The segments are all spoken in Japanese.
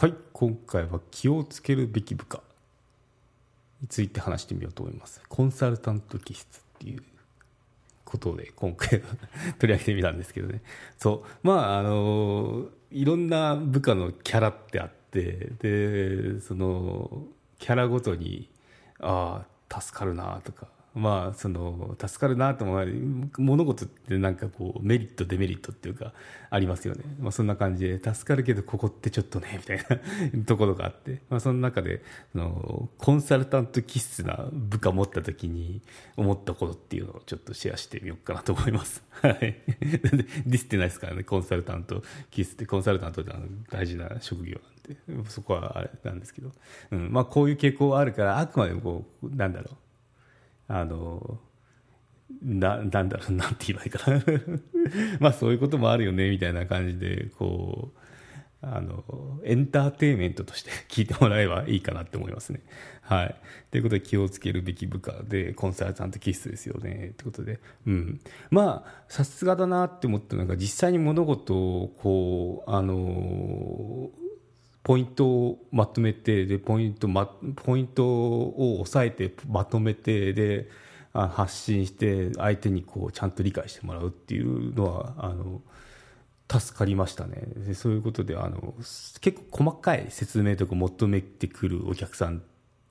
はい今回は気をつけるべき部下について話してみようと思います。コンサルタント気質っていうことで今回は取り上げてみたんですけどね。そうまああのいろんな部下のキャラってあってでそのキャラごとにああ助かるなとかまあその助かるなと思う物事ってなんかこうメリットデメリットっていうかありますよね、まあ、そんな感じで助かるけどここってちょっとねみたいな ところがあって、まあ、その中でそのコンサルタント気質な部下持った時に思ったことっていうのをちょっとシェアしてみようかなと思います。はい。ディスってないですからねコンサルタント気質って。コンサルタントって大事な職業なんで。そこはあれなんですけど、うん。まあ、こういう傾向はあるからあくまでもこうなんだろう。あのななんだろう なんて言えばいいかな。まあそういうこともあるよねみたいな感じでこうあのエンターテインメントとして 聞いてもらえばいいかなって思いますね。はい、ということで気をつけるべき部下でコンサルタント気質ですよねってことで、うん、まあさすがだなって思ったのが実際に物事をこうあのポイントをまとめてでポイント、ま、ポイントを押さえてまとめてで発信して相手にこうちゃんと理解してもらうっていうのはあの助かりましたね。でそういうことであの結構細かい説明とか求めてくるお客さん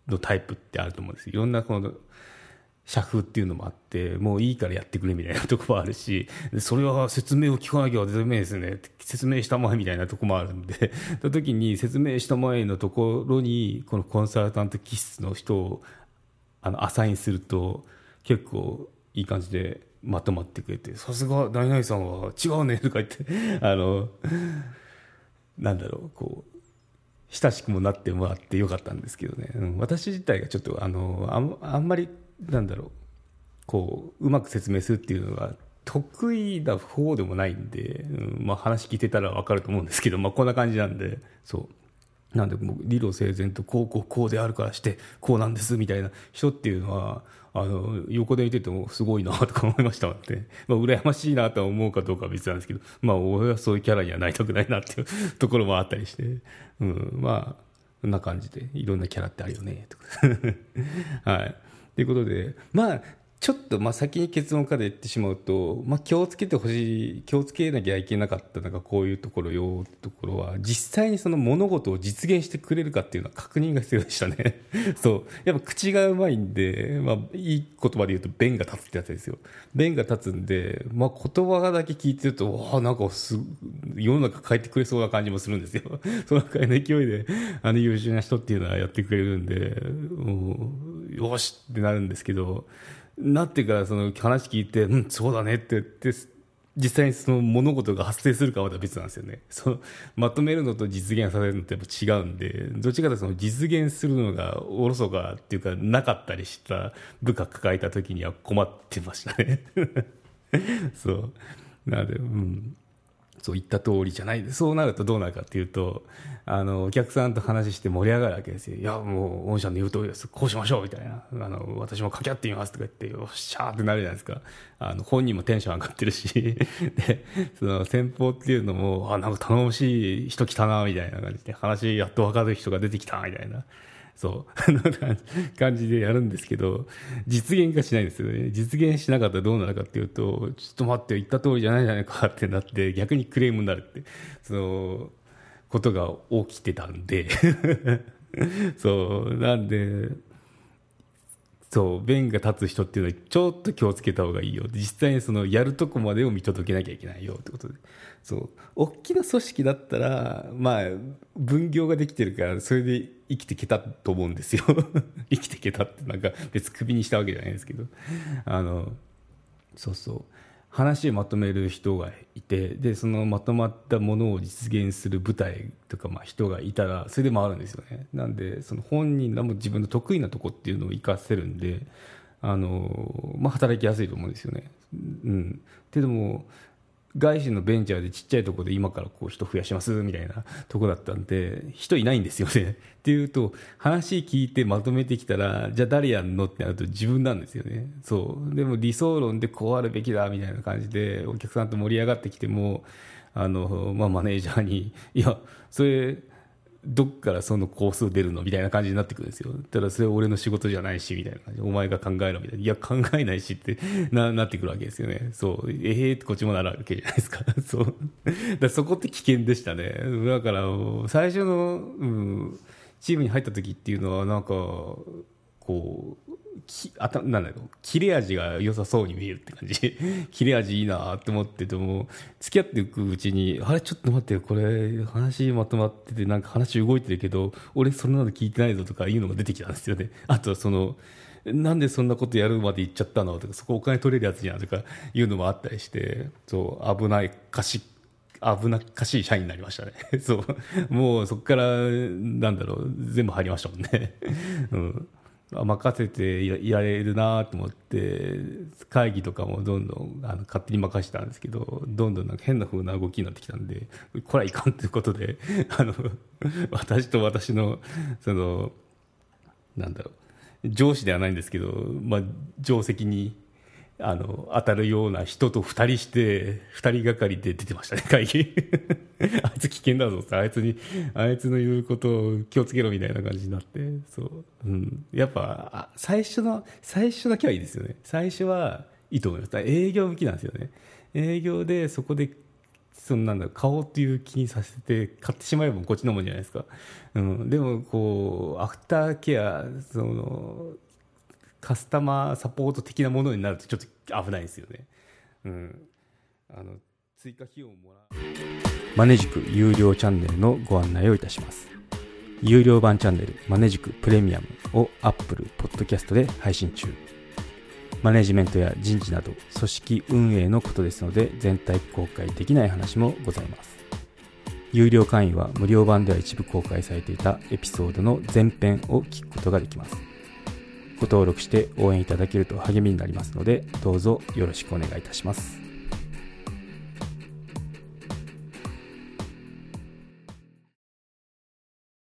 のタイプってあると思うんです。いろんなこの社風っていうのもあってもういいからやってくれみたいなとこもあるしそれは説明を聞かなきゃダメですね。説明したまえみたいなとこもあるんでその時に説明した前のところにこのコンサルタント気質の人をあのアサインすると結構いい感じでまとまってくれてさすが何々さんは違うねとか言ってあのなんだろうこう親しくもなってもらってよかったんですけどね、私自体がちょっとあのあんまりなんだろう。こううまく説明するっていうのが得意な方でもないんで、うんまあ、話聞いてたら分かると思うんですけど、まあ、こんな感じなんでそう。なんでもう理路整然とこうこうこうであるからしてこうなんですみたいな人っていうのはあの横で見ててもすごいなとか思いましたので、まあ、羨ましいなと思うかどうかは別なんですけど、まあ、俺はそういうキャラにはなりたくないなっていう ところもあったりして、うん、まあこんな感じでいろんなキャラってあるよねとか。はい。ということで、まあ、ちょっとまあ先に結論から言ってしまうと、まあ、気をつけてほしい気をつけなきゃいけなかったのがこういうところよってところは実際にその物事を実現してくれるかっていうのは確認が必要でしたね。そう。やっぱ口がうまいんで、まあ、いい言葉で言うと弁が立つってやつですよ。弁が立つんで、まあ、言葉だけ聞いてるとわあなんかす世の中変えてくれそうな感じもするんですよ。そのくらいの勢いであの優秀な人っていうのはやってくれるんでよしってなるんですけどなってからその話聞いて、うん、そうだねって言って、実際にその物事が発生するかはまた別なんですよね。そのまとめるのと実現させるのってやっぱ違うんで、どっちかというとその実現するのがおろそかっていうかなかったりした部下抱えた時には困ってましたね。そう。なので、うん。そう言った通りじゃない。そうなるとどうなるかっていうとあのお客さんと話して盛り上がるわけですよ。いやもう御社の言う通りです。こうしましょうみたいな。あの私も掛け合ってみますとか言ってよっしゃーってなるじゃないですか。あの本人もテンション上がってるし。でその先方っていうのもあなんか頼もしい人来たなみたいな感じで話やっと分かる人が出てきたみたいな。そう、感じでやるんですけど、実現化しないんですよね。実現しなかったらどうなるかっていうと、ちょっと待って言った通りじゃないじゃないかってなって、逆にクレームになるって、その、ことが起きてたんで。そう、なんで、そう、弁が立つ人っていうのはちょっと気をつけた方がいいよ。実際にそのやるとこまでを見届けなきゃいけないよってことで。そう、大きな組織だったら、まあ、分業ができてるから、それで生きてけたと思うんですよ。生きてけたってなんか別クビにしたわけじゃないですけど。あの、そうそう。話をまとめる人がいてでそのまとまったものを実現する舞台とか、まあ、人がいたらそれでもあるんですよねなんでその本人らも自分の得意なとこっていうのを活かせるんであの、まあ、働きやすいと思うんですよね。うん、ででも外資のベンチャーでちっちゃいところで今からこう人増やしますみたいなとこだったんで人いないんですよね。っていうと話聞いてまとめてきたらじゃあ誰やんのってなると自分なんですよね。そうでも理想論でこうあるべきだみたいな感じでお客さんと盛り上がってきてもあの、まあ、マネージャーにいやそれどっからその工数出るのみたいな感じになってくるんですよ。ただそれは俺の仕事じゃないし、みたいな感じ。お前が考えろ、みたいな。いや、考えないしってな、なってくるわけですよね。そう。ええー、ってこっちもなるわけじゃないですか。そう。だそこって危険でしたね。だから、最初の、うん、チームに入った時っていうのは、なんか、こう、きあたなんだろう切れ味が良さそうに見えるって感じ 切れ味いいなって思ってても付き合っていくうちにあれちょっと待ってこれ話まとまっててなんか話動いてるけど俺そんなの聞いてないぞとかいうのが出てきたんですよね あとはそのなんでそんなことやるまで行っちゃったの？とかそこお金取れるやつじゃん？とかいうのもあったりしてそう危ないかし危なっかしい社員になりましたね。そう。もうそこから、なんだろう、全部入りましたもんね。うん。任せていられるなと思って会議とかもどんどんあの勝手に任せたんですけどどんどんなんか変な風な動きになってきたんでこれはいかんということで あの私と私のそのなんだろう上司ではないんですけど、まあ、定石にあの当たるような人と2人して2人がかりで出てましたね会議。あいつ危険だぞってあいつにあいつの言うことを気をつけろみたいな感じになってそう、うん、やっぱ最初の最初だけはいいですよね。最初はいいと思います。営業向きなんですよね。営業でそこでそのなんだ買おうっていう気にさせて買ってしまえばこっちのもんじゃないですか、うん、でもこうアフターケアそのカスタマーサポート的なものになるとちょっと危ないですよね。うん。あの、追加費用もらう。マネジク有料チャンネルのご案内をいたします。有料版チャンネルマネジクプレミアムを Apple Podcast で配信中。マネジメントや人事など組織運営のことですので全体公開できない話もございます。有料会員は無料版では一部公開されていたエピソードの前編を聞くことができます。ご登録して応援いただけると励みになりますのでどうぞよろしくお願いいたします。